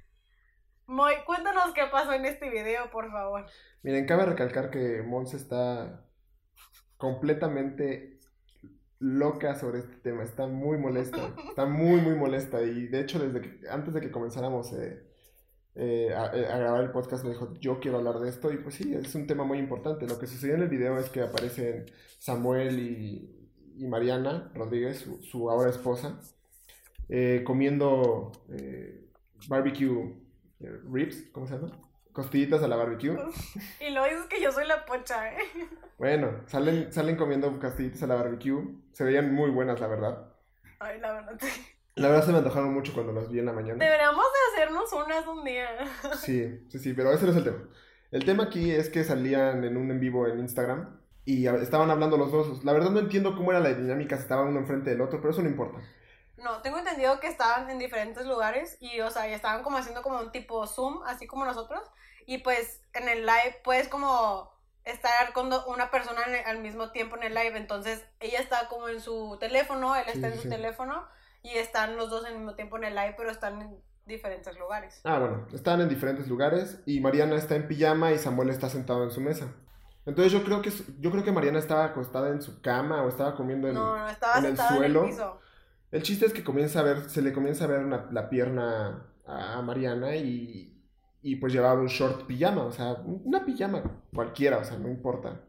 Moy, cuéntanos qué pasó en este video, por favor. Miren, cabe recalcar que Monse está completamente loca sobre este tema, está muy molesta, está muy, muy molesta y de hecho desde que, antes de que comenzáramos eh, eh, a, a grabar el podcast me dijo, yo quiero hablar de esto y pues sí, es un tema muy importante. Lo que sucedió en el video es que aparecen Samuel y, y Mariana Rodríguez, su, su ahora esposa, eh, comiendo eh, barbecue eh, ribs, ¿cómo se llama? Costillitas a la barbecue. Y lo dices que yo soy la pocha, ¿eh? Bueno, salen, salen comiendo costillitas a la barbecue. Se veían muy buenas, la verdad. Ay, la verdad. sí. La verdad se me antojaron mucho cuando las vi en la mañana. Deberíamos de hacernos unas un día. Sí, sí, sí, pero ese no es el tema. El tema aquí es que salían en un en vivo en Instagram y estaban hablando los dos. La verdad no entiendo cómo era la dinámica, si estaban uno enfrente del otro, pero eso no importa. No, tengo entendido que estaban en diferentes lugares y, o sea, estaban como haciendo como un tipo Zoom, así como nosotros. Y pues en el live puedes como estar con una persona en el- al mismo tiempo en el live. Entonces ella está como en su teléfono, él está Sí, en su sí. teléfono y están los dos al mismo tiempo en el live, pero están en diferentes lugares. Ah, bueno, estaban en diferentes lugares y Mariana está en pijama y Samuel está sentado en su mesa. Entonces yo creo que yo creo que Mariana estaba acostada en su cama o estaba comiendo en, No, no, estaba en el en suelo. el piso. El chiste es que comienza a ver, se le comienza a ver una- la pierna a, a Mariana y, y pues llevaba un short pijama, o sea, una pijama cualquiera, o sea, no importa.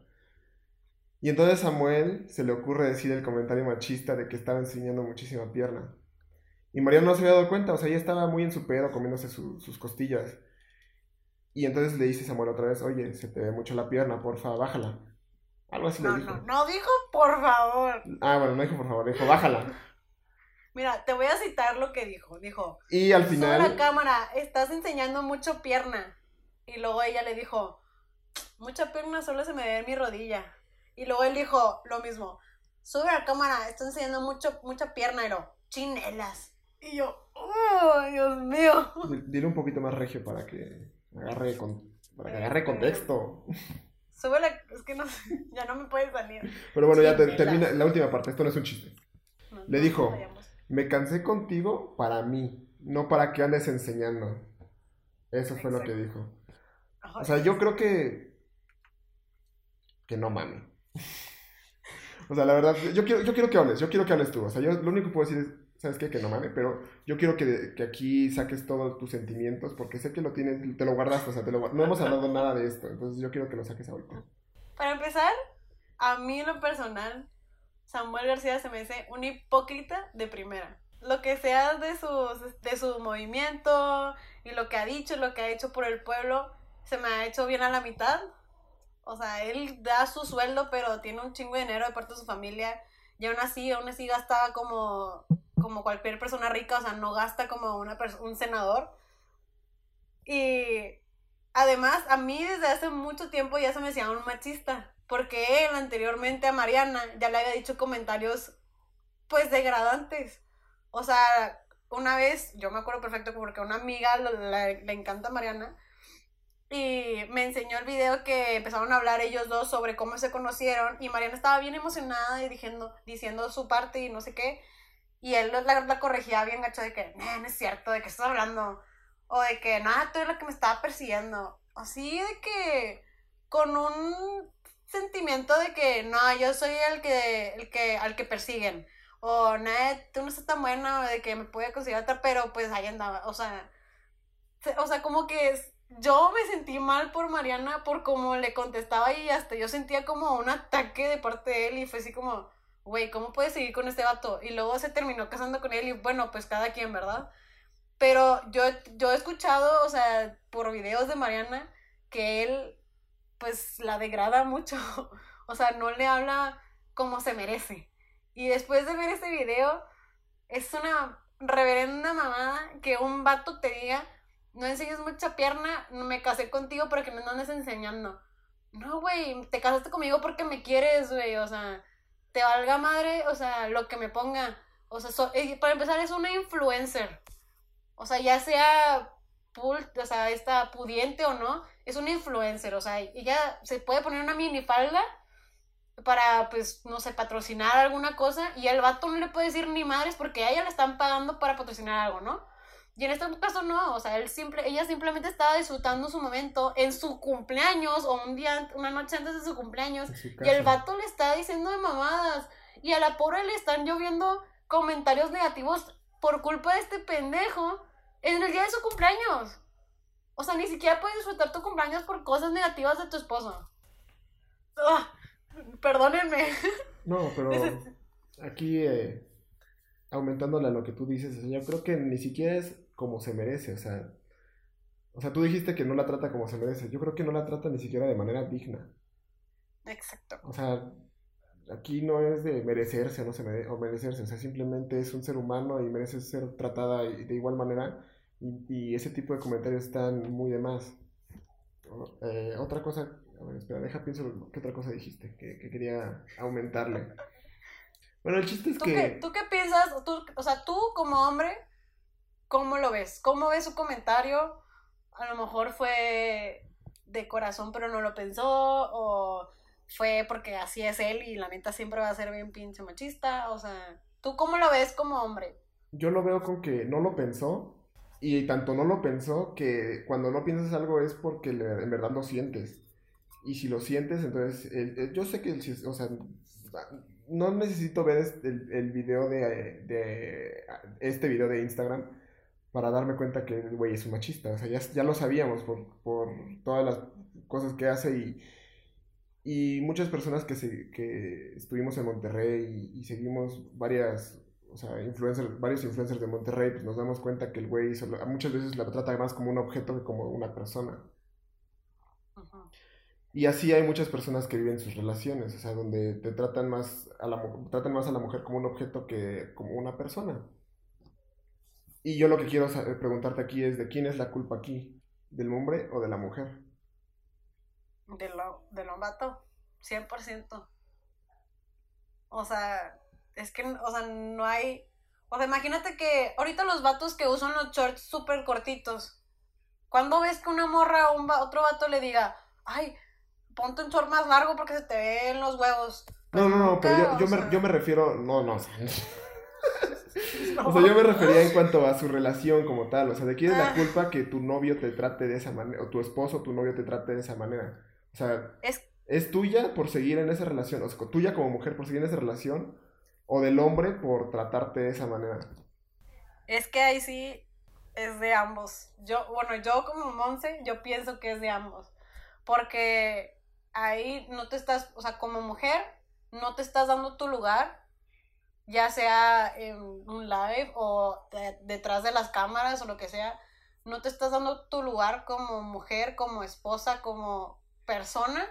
Y entonces Samuel se le ocurre decir el comentario machista de que estaba enseñando muchísima pierna. Y Mariana no se había dado cuenta, o sea, ella estaba muy en su pedo comiéndose su- sus costillas. Y entonces le dice Samuel otra vez, oye, se te ve mucho la pierna, porfa, bájala. Algo así No, le dijo. no, no dijo, por favor. Ah, bueno, no dijo por favor, dijo, bájala. Mira, te voy a citar lo que dijo. Dijo, Y al final... la cámara, estás enseñando mucho pierna. Y luego ella le dijo, mucha pierna solo se me ve en mi rodilla. Y luego él dijo lo mismo, sube la cámara, estás enseñando mucho, mucha pierna. Y lo, chinelas. Y yo, oh, Dios mío. Di- Dile un poquito más regio para que agarre, con, para que agarre contexto. Sube la, es que no sé, ya no me puede salir. Pero bueno, ya te- termina la última parte. Esto no es un chiste. No, Le no, dijo. Me cansé contigo para mí, no para que andes enseñando. Eso fue lo que dijo. O sea, yo creo que. Que no mame. O sea, la verdad, yo quiero, yo quiero que hables, yo quiero que hables tú. O sea, yo lo único que puedo decir es, ¿sabes qué? Que no mame, pero yo quiero que, que aquí saques todos tus sentimientos, porque sé que lo tienes, te lo guardaste, o sea, te lo, no hemos hablado nada de esto, entonces yo quiero que lo saques ahorita. Para empezar, a mí en lo personal, Samuel García se me dice un hipócrita de primera. Lo que sea de, sus, de su movimiento y lo que ha dicho, lo que ha hecho por el pueblo, se me ha hecho bien a la mitad. O sea, él da su sueldo, pero tiene un chingo de dinero de parte de su familia. Y aún así, aún así gasta como, como cualquier persona rica, o sea, no gasta como una un senador. Y además, a mí desde hace mucho tiempo ya se me decía un machista, porque él anteriormente a Mariana ya le había dicho comentarios, pues, degradantes. O sea, una vez, yo me acuerdo perfecto porque una amiga le, le encanta a Mariana y me enseñó el video que empezaron a hablar ellos dos sobre cómo se conocieron y Mariana estaba bien emocionada y diciendo, diciendo su parte y no sé qué. Y él la, la corregía bien gacho de que, no, es cierto, de que estás hablando. O de que, nada, tú eres la que me estaba persiguiendo. Así de que, con un sentimiento de que, no, yo soy el que, el que, al que persiguen. O, no, tú no estás tan buena, de que me puede considerar otra, pero pues ahí andaba. O sea, o sea, como que es, yo me sentí mal por Mariana por cómo le contestaba y hasta yo sentía como un ataque de parte de él y fue así como, güey, ¿cómo puedes seguir con este vato? Y luego se terminó casando con él y bueno, pues cada quien, ¿verdad? Pero yo, yo he escuchado, o sea, por videos de Mariana, que él pues la degrada mucho, o sea, no le habla como se merece. Y después de ver este video, es una reverenda mamada que un vato te diga no enseñes mucha pierna, me casé contigo para que me andes enseñando. No, güey, te casaste conmigo porque me quieres, güey, o sea, te valga madre, o sea, lo que me ponga. O sea, eh, para empezar es una influencer. O sea, ya sea o sea, está pudiente o no, es una influencer, o sea, ella se puede poner una minifalda para, pues, no sé, patrocinar alguna cosa y el vato no le puede decir ni madres porque a ella le están pagando para patrocinar algo, ¿no? Y en este caso no, o sea, él simple, ella simplemente estaba disfrutando su momento en su cumpleaños o un día, una noche antes de su cumpleaños. Y el vato le está diciendo de mamadas. Y a la pobre le están lloviendo comentarios negativos por culpa de este pendejo en el día de su cumpleaños. O sea, ni siquiera puedes disfrutar tu cumpleaños por cosas negativas de tu esposo. Ah, perdónenme. No, pero aquí eh, aumentándole a lo que tú dices, yo creo que ni siquiera es como se merece, o sea, o sea, tú dijiste que no la trata como se merece, yo creo que no la trata ni siquiera de manera digna. Exacto. O sea, aquí no es de merecerse no se o merecerse, o sea, simplemente es un ser humano y merece ser tratada de igual manera y, ese tipo de comentarios están muy de más. Eh, otra cosa, a ver, espera, deja pienso qué otra cosa dijiste que, que quería aumentarle. Bueno, el chiste es ¿Tú que... Qué, ¿Tú qué piensas? Tú, o sea, tú como hombre, ¿cómo lo ves? ¿Cómo ves su comentario? A lo mejor fue de corazón pero no lo pensó o fue porque así es él y la neta siempre va a ser bien pinche machista. O sea, ¿tú cómo lo ves como hombre? Yo lo veo con que no lo pensó y tanto no lo pensó que cuando no piensas algo es porque en verdad lo sientes. Y si lo sientes, entonces, yo sé que, o sea, no necesito ver este, el, video de, de, este video de Instagram para darme cuenta que el güey es un machista. O sea, ya, ya lo sabíamos por, por, todas las cosas que hace y, y muchas personas que, se, que estuvimos en Monterrey y, seguimos varias, o sea, influencers, varios influencers de Monterrey, pues nos damos cuenta que el güey muchas veces la trata más como un objeto que como una persona. Y así hay muchas personas que viven sus relaciones, o sea, donde te tratan más a la, tratan más a la mujer como un objeto que como una persona. Y yo lo que quiero preguntarte aquí es de quién es la culpa aquí, del hombre o de la mujer. De lo, del vato, 100%. O sea, es que, o sea, no hay... O sea, imagínate que ahorita los vatos que usan los shorts súper cortitos, cuando ves que una morra o un otro vato le diga, ay, ponte un short más largo porque se te ven los huevos. no, no, no, pero yo, yo, me, yo, me, refiero, no, no, O sea, yo me refería en cuanto a su relación como tal. O sea, ¿de quién es la culpa que tu novio te trate de esa manera? O tu esposo o tu novio te trate de esa manera. O sea, Es, ¿es tuya por seguir en esa relación? O sea, tuya como mujer por seguir en esa relación. O del hombre por tratarte de esa manera. Es que ahí sí es de ambos. Yo, bueno, yo como Monse, yo pienso que es de ambos. Porque ahí no te estás, o sea, como mujer, no te estás dando tu lugar, ya sea en un live o de- detrás de las cámaras o lo que sea, no te estás dando tu lugar como mujer, como esposa, como persona.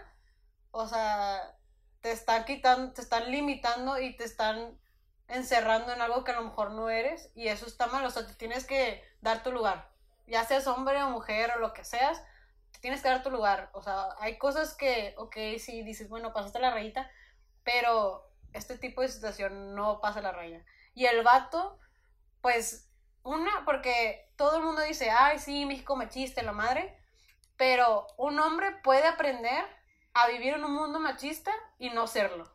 O sea, te están quitando, te están limitando y te están encerrando en algo que a lo mejor no eres y eso está mal, o sea, te tienes que dar tu lugar, ya seas hombre o mujer o lo que seas, te tienes que dar tu lugar, o sea, hay cosas que, ok, sí, dices, bueno, pasaste la rayita, pero este tipo de situación no pasa la raya. Y el vato, pues, una, porque todo el mundo dice, ay, sí, México machista, la madre, pero un hombre puede aprender a vivir en un mundo machista y no serlo.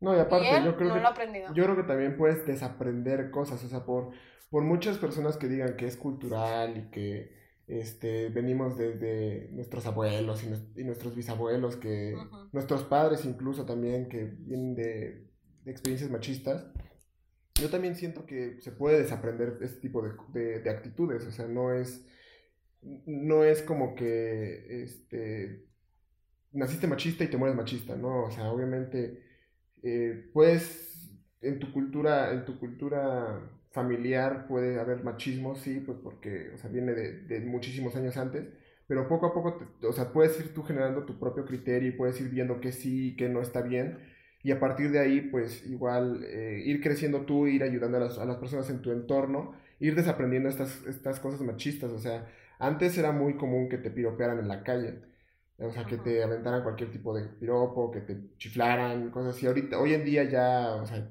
No, y aparte, y él yo creo no que. lo aprendido. Yo creo que también puedes desaprender cosas, o sea, por, por muchas personas que digan que es cultural y que este, venimos desde nuestros abuelos y, nues- y nuestros bisabuelos, que nuestros padres incluso también, que vienen de, de experiencias machistas, yo también siento que se puede desaprender este tipo de, de- de actitudes, o sea, no es, no es como que este, naciste machista y te mueres machista, ¿no? O sea, obviamente eh, puedes, en tu cultura, en tu cultura familiar puede haber machismo, sí, pues porque, o sea, viene de, de muchísimos años antes, pero poco a poco, te- o sea, puedes ir tú generando tu propio criterio y puedes ir viendo que sí y que no está bien, y a partir de ahí, pues igual eh, ir creciendo tú, ir ayudando a las, a las personas en tu entorno, ir desaprendiendo estas, estas cosas machistas, o sea, antes era muy común que te piropearan en la calle, o sea, que te aventaran cualquier tipo de piropo, que te chiflaran, cosas así. Ahorita, hoy en día ya, o sea,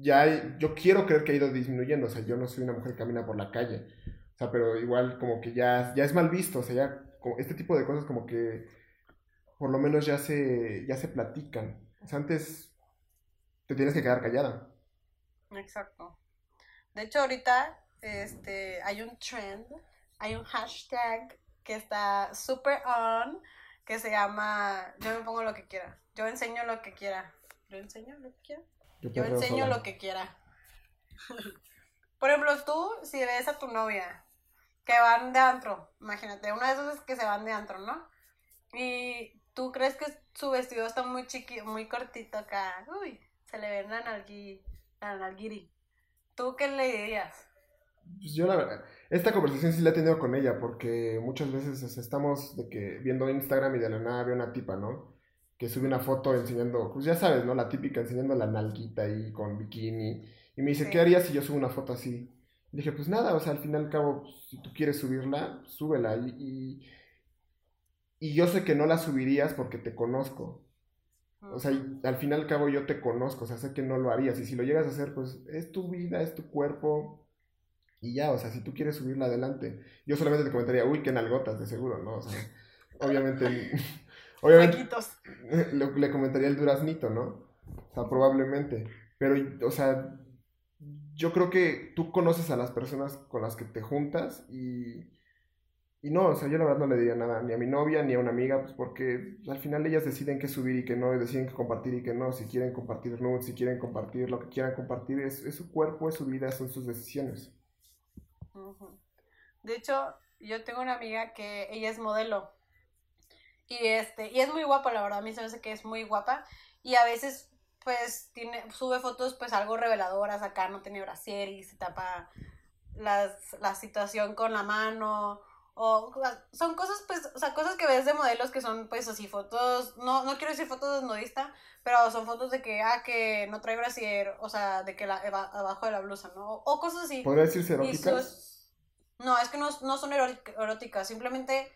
ya yo quiero creer que ha ido disminuyendo, o sea, yo no soy una mujer que camina por la calle, o sea, pero igual como que ya, ya es mal visto, o sea, ya este tipo de cosas como que por lo menos ya se, ya se platican. O sea, antes te tienes que quedar callada. Exacto. De hecho, ahorita este, hay un trend, hay un hashtag que está super on, que se llama Yo me pongo lo que quiera. Yo enseño lo que quiera. Yo enseño lo que quiera. Yo enseño sola. lo que quiera. Por ejemplo, tú, si ves a tu novia que van de antro, imagínate, una de esas es que se van de antro, ¿no? Y tú crees que su vestido está muy chiqui, muy cortito acá. Uy, se le ve la nalgui, la nalguiri. ¿Tú qué le dirías? Pues yo la verdad, esta conversación sí la he tenido con ella porque muchas veces estamos de que viendo Instagram y de la nada veo una tipa, ¿no? Que sube una foto enseñando, pues ya sabes, ¿no? La típica enseñando la nalguita ahí con bikini. Y me dice, Sí. ¿qué harías si yo subo una foto así? Y dije, pues nada, o sea, al fin y al cabo, pues, si tú quieres subirla, súbela. Y, y, y yo sé que no la subirías porque te conozco. O sea, y al fin y al cabo yo te conozco, o sea, sé que no lo harías. Y si lo llegas a hacer, pues es tu vida, es tu cuerpo. Y ya, o sea, si tú quieres subirla adelante. Yo solamente te comentaría, uy, qué nalgotas, de seguro, ¿no? O sea, obviamente, obviamente le, le comentaría el duraznito, ¿no? O sea, probablemente. Pero, o sea, yo creo que tú conoces a las personas con las que te juntas y, y no, o sea, yo la verdad no le diría nada ni a mi novia ni a una amiga, pues porque al final ellas deciden qué subir y qué no, y deciden qué compartir y qué no, si quieren compartir nudes, si quieren compartir lo que quieran compartir, es, es su cuerpo, es su vida, son sus decisiones. De hecho, yo tengo una amiga que ella es modelo. Y este, y es muy guapa, la verdad, a mí se me hace que es muy guapa. Y a veces, pues, tiene, sube fotos, pues, algo reveladoras acá, no tiene brasier y se tapa las, la situación con la mano. O son cosas, pues, o sea, cosas que ves de modelos que son, pues, así, fotos, no, no quiero decir fotos desnudista, pero son fotos de que, ah, que no trae brasier, o sea, de que la, abajo de la blusa, ¿no? O, o cosas así. ¿Podría decirse eróticas? sus- No, es que no, no son erótic- eróticas, simplemente,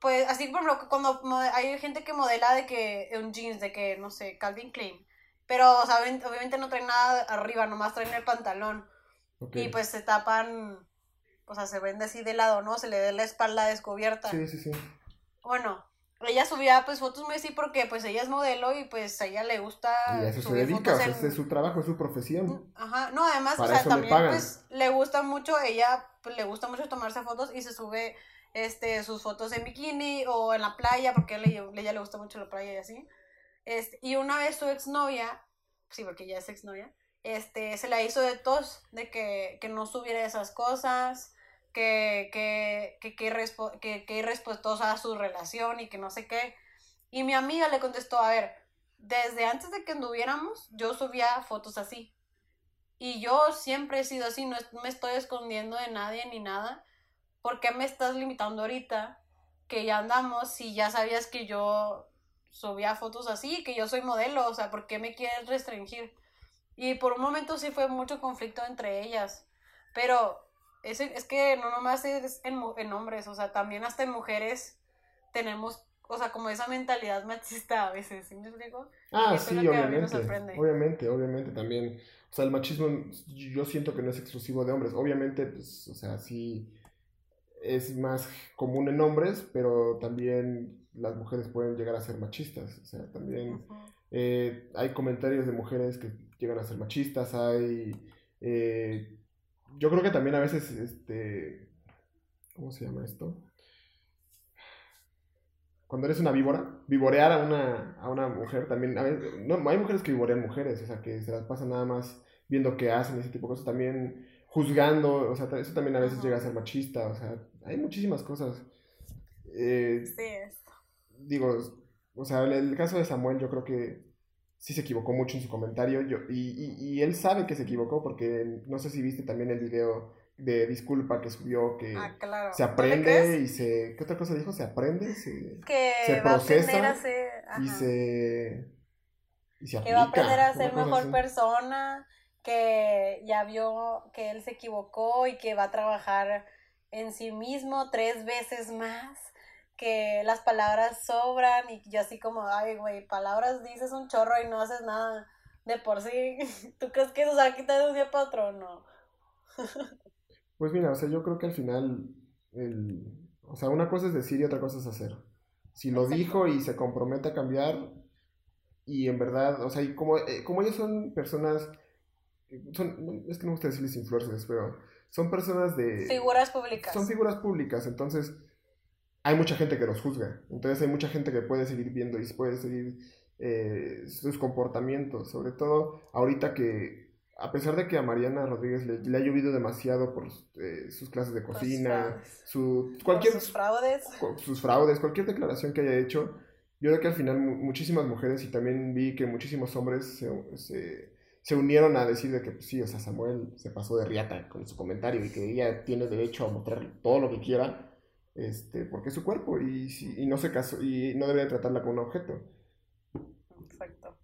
pues, así por ejemplo, cuando hay gente que modela de que un jeans, de que, no sé, Calvin Klein, pero, o sea, obvi- obviamente no traen nada arriba, nomás traen el pantalón, y pues se tapan, o sea, se vende así de lado, ¿no? Se le ve la espalda descubierta. Sí, sí, sí. Bueno, ella subía pues fotos muy así porque pues ella es modelo y pues a ella le gusta Y a eso se dedica, o fotos sea, en- ese es su trabajo, es su profesión. Ajá, no, además, Para o sea, le también pagan. pues le gusta mucho, ella pues, le gusta mucho tomarse fotos y se sube este sus fotos en bikini o en la playa porque a ella, le gusta mucho la playa y así. Este, y una vez su exnovia, sí, porque ella es exnovia, este, se la hizo de tos, de que, que no subiera esas cosas, que, que, que, que, que, irrespetuosa su relación y que no sé qué. Y mi amiga le contestó, a ver, desde antes de que anduviéramos, yo subía fotos así. Y yo siempre he sido así, no me estoy escondiendo de nadie ni nada. ¿Por qué me estás limitando ahorita que ya andamos si ya sabías que yo subía fotos así, que yo soy modelo? O sea, ¿por qué me quieres restringir? Y por un momento sí fue mucho conflicto entre ellas. Pero es, es que no nomás es en, en hombres, o sea, también hasta en mujeres tenemos, o sea, como esa mentalidad machista a veces, ¿sí me explico? Ah, Eso sí, es lo que a mí me obviamente. sorprende. Obviamente, obviamente también. O sea, el machismo yo siento que no es exclusivo de hombres. Obviamente, pues, o sea, sí es más común en hombres, pero también las mujeres pueden llegar a ser machistas. O sea, también eh, hay comentarios de mujeres que llegan a ser machistas, hay... eh, yo creo que también a veces, este... ¿Cómo se llama esto? Cuando eres una víbora, vivorear a una, a una mujer también, a veces, no, hay mujeres que vivorean mujeres, o sea, que se las pasan nada más viendo qué hacen ese tipo de cosas, también juzgando, o sea, eso también a veces llega a ser machista, o sea, hay muchísimas cosas. Eh, Sí, es. digo, o sea, el, el caso de Samuel yo creo que sí se equivocó mucho en su comentario yo, y, y, y él sabe que se equivocó porque no sé si viste también el video de disculpa que subió que Ah, claro. se ¿No le aprende y se... ¿Qué otra cosa dijo? Se aprende se, Que se procesa ser. y se... Y se Que va a aprender a ser mejor así. persona, que ya vio que él se equivocó y que va a trabajar en sí mismo tres veces más, que las palabras sobran y yo así como, ay, güey, palabras dices un chorro y no haces nada de por sí. ¿Tú crees que eso se va a quitar de un día para otro? No. Pues mira, o sea, yo creo que al final, el, o sea, una cosa es decir y otra cosa es hacer. Si lo Exacto. dijo y se compromete a cambiar, y en verdad, o sea, y como, eh, como ellos son personas, son, es que no me gusta decirles influencers, pero son personas de... Figuras públicas. Son figuras públicas, entonces hay mucha gente que los juzga, entonces hay mucha gente que puede seguir viendo y puede seguir eh, sus comportamientos, sobre todo ahorita que a pesar de que a Mariana Rodríguez le, le ha llovido demasiado por eh, sus clases de cocina, su, cualquier, sus fraudes. sus fraudes, cualquier declaración que haya hecho, yo creo que al final mu- muchísimas mujeres y también vi que muchísimos hombres se, se, se unieron a decir de que pues, sí, o sea, Samuel se pasó de riata con su comentario y que ella tiene derecho a mostrar todo lo que quiera, este, porque es su cuerpo y, y no se casó y no debería tratarla como un objeto. Exacto.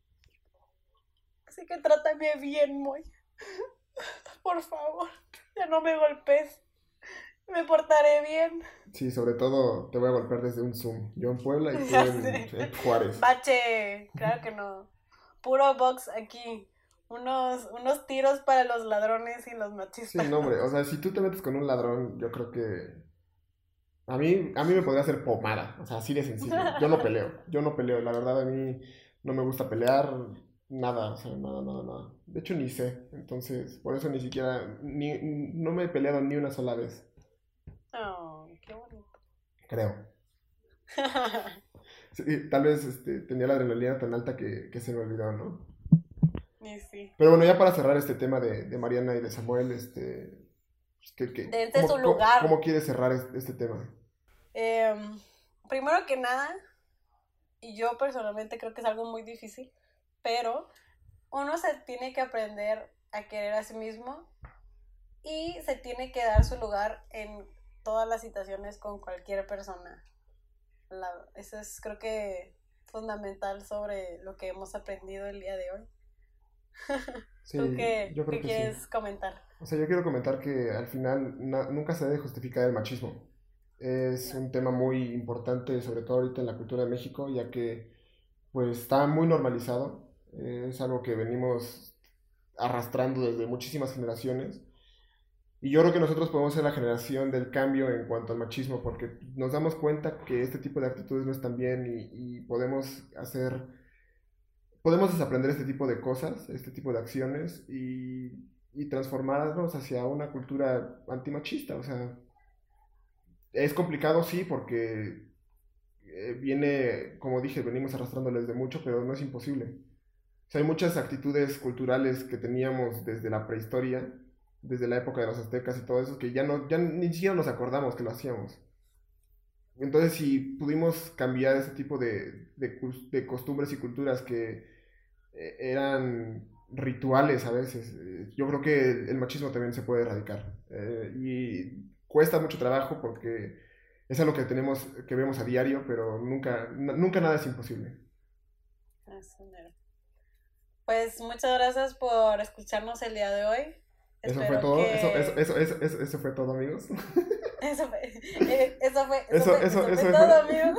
Así que trátame bien, Moy. Por favor, ya no me golpes. Me portaré bien. Sí, sobre todo te voy a golpear desde un Zoom. Yo en Puebla y tú en Juárez. Bache, claro que no. Puro box aquí. Unos, unos tiros para los ladrones y los Sí, machistas. no, hombre, o sea, si tú te metes con un ladrón, yo creo que a mí, a mí me podría hacer pomada, o sea, así de sencillo. Yo no peleo, yo no peleo, la verdad a mí no me gusta pelear, nada, o sea, nada, nada, nada. De hecho ni sé, entonces, por eso ni siquiera, ni, no me he peleado ni una sola vez, Oh, qué bonito. creo. Sí, tal vez este, tenía la adrenalina tan alta que, que se me olvidó, ¿no? Y sí. Pero bueno, ya para cerrar este tema de, de Mariana y de Samuel, este... pues, ¿qué- qué- Dense cómo- su cómo- lugar. ¿Cómo quieres cerrar este, este tema? Em, primero que nada, y yo personalmente creo que es algo muy difícil, pero uno se tiene que aprender a querer a sí mismo y se tiene que dar su lugar en todas las situaciones con cualquier persona. La- eso es creo que fundamental sobre lo que hemos aprendido el día de hoy. Sí, ¿Tú qué, yo creo qué que sí. quieres comentar? O sea, yo quiero comentar que al final na- nunca se debe justificar el machismo. Es un tema muy importante, sobre todo ahorita en la cultura de México, ya que pues está muy normalizado. Es algo que venimos arrastrando desde muchísimas generaciones. Y yo creo que nosotros podemos ser la generación del cambio en cuanto al machismo, porque nos damos cuenta que este tipo de actitudes no están bien y, y podemos hacer, podemos desaprender este tipo de cosas, este tipo de acciones y, transformarnos hacia una cultura antimachista. O sea, es complicado, sí, porque eh, viene, como dije, venimos arrastrándoles de mucho, pero no es imposible. O sea, hay muchas actitudes culturales que teníamos desde la prehistoria desde la época de los aztecas y todo eso, que ya, no, ya ni siquiera nos acordamos que lo hacíamos. Entonces, si pudimos cambiar ese tipo de, de, costumbres y culturas que eran rituales a veces, eh, yo creo que el, machismo también se puede erradicar. Eh, y cuesta mucho trabajo porque es algo que tenemos, que vemos a diario, pero nunca, nunca nada es imposible. Pues muchas gracias por escucharnos el día de hoy. Eso fue todo, eso, eso, eso, eso, eso, fue todo, amigos. Eso fue, eh, eso fue, eso, fue, eso, todo, amigos.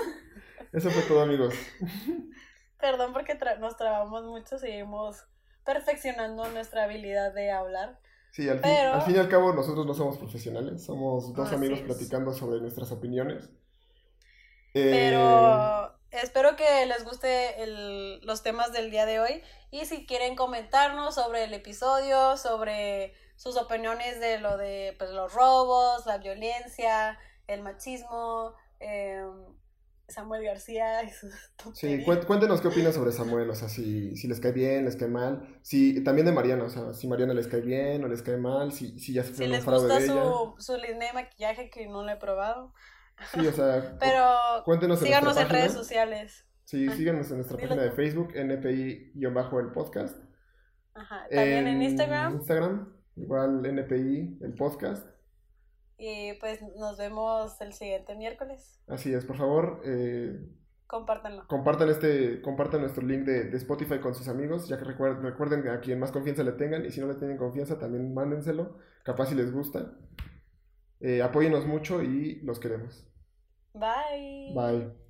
Eso fue todo, amigos. Perdón porque nos trabamos mucho, seguimos perfeccionando nuestra habilidad de hablar. Sí, al, fin, al fin y al cabo nosotros no somos profesionales, somos dos amigos platicando sobre nuestras opiniones. Pero eh, espero que les guste el, los temas del día de hoy y si quieren comentarnos sobre el episodio, sobre sus opiniones de lo de pues, los robos, la violencia, el machismo, em, Samuel García y sus Sí, cuéntenos qué opinan sobre Samuel, o sea, si, si les cae bien, les cae mal, si también de Mariana, o sea, si Mariana les cae bien o les cae mal, si, si ya se fue si les gusta su, su línea de maquillaje que no lo he probado. Sí, o sea, pero cuéntenos en síganos en redes sociales. Sí, síganos en nuestra página de Facebook, NPI-el podcast. Ajá, también en Instagram. Instagram, Igual NPI, el podcast. Y pues nos vemos el siguiente miércoles. Así es, por favor. Eh, Compártanlo. Compartan, este, compartan nuestro link de, Spotify con sus amigos, ya que recuerden, recuerden a quien más confianza le tengan y si no le tienen confianza también mándenselo, capaz si les gusta. Eh, apóyenos mucho y los queremos. Bye. Bye.